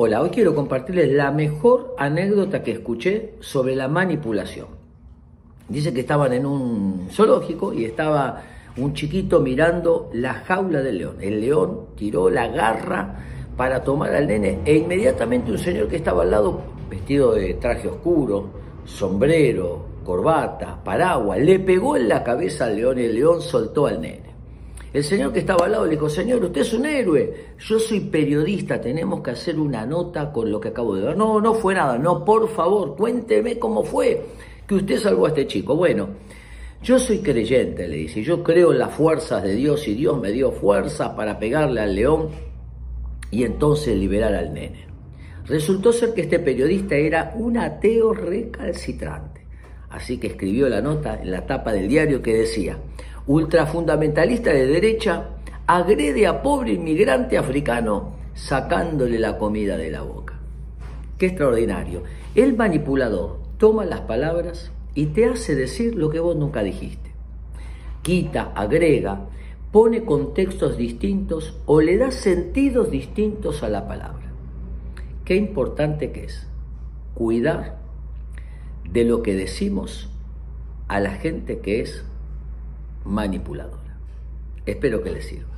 Hola, hoy quiero compartirles la mejor anécdota que escuché sobre la manipulación. Dice que estaban en un zoológico y estaba un chiquito mirando la jaula del león. El león tiró la garra para tomar al nene e inmediatamente un señor que estaba al lado, vestido de traje oscuro, sombrero, corbata, paraguas, le pegó en la cabeza al león y el león soltó al nene. El señor que estaba al lado le dijo, señor, usted es un héroe, yo soy periodista, tenemos que hacer una nota con lo que acabo de ver. No, no fue nada, no, por favor, cuénteme cómo fue que usted salvó a este chico. Bueno, yo soy creyente, le dice, yo creo en las fuerzas de Dios y Dios me dio fuerza para pegarle al león y entonces liberar al nene. Resultó ser que este periodista era un ateo recalcitrante. Así que escribió la nota en la tapa del diario que decía, ultrafundamentalista de derecha agrede a pobre inmigrante africano sacándole la comida de la boca. Qué extraordinario. El manipulador toma las palabras y te hace decir lo que vos nunca dijiste. Quita, agrega, pone contextos distintos o le da sentidos distintos a la palabra. Qué importante que es cuidar de lo que decimos a la gente que es manipuladora. Espero que les sirva.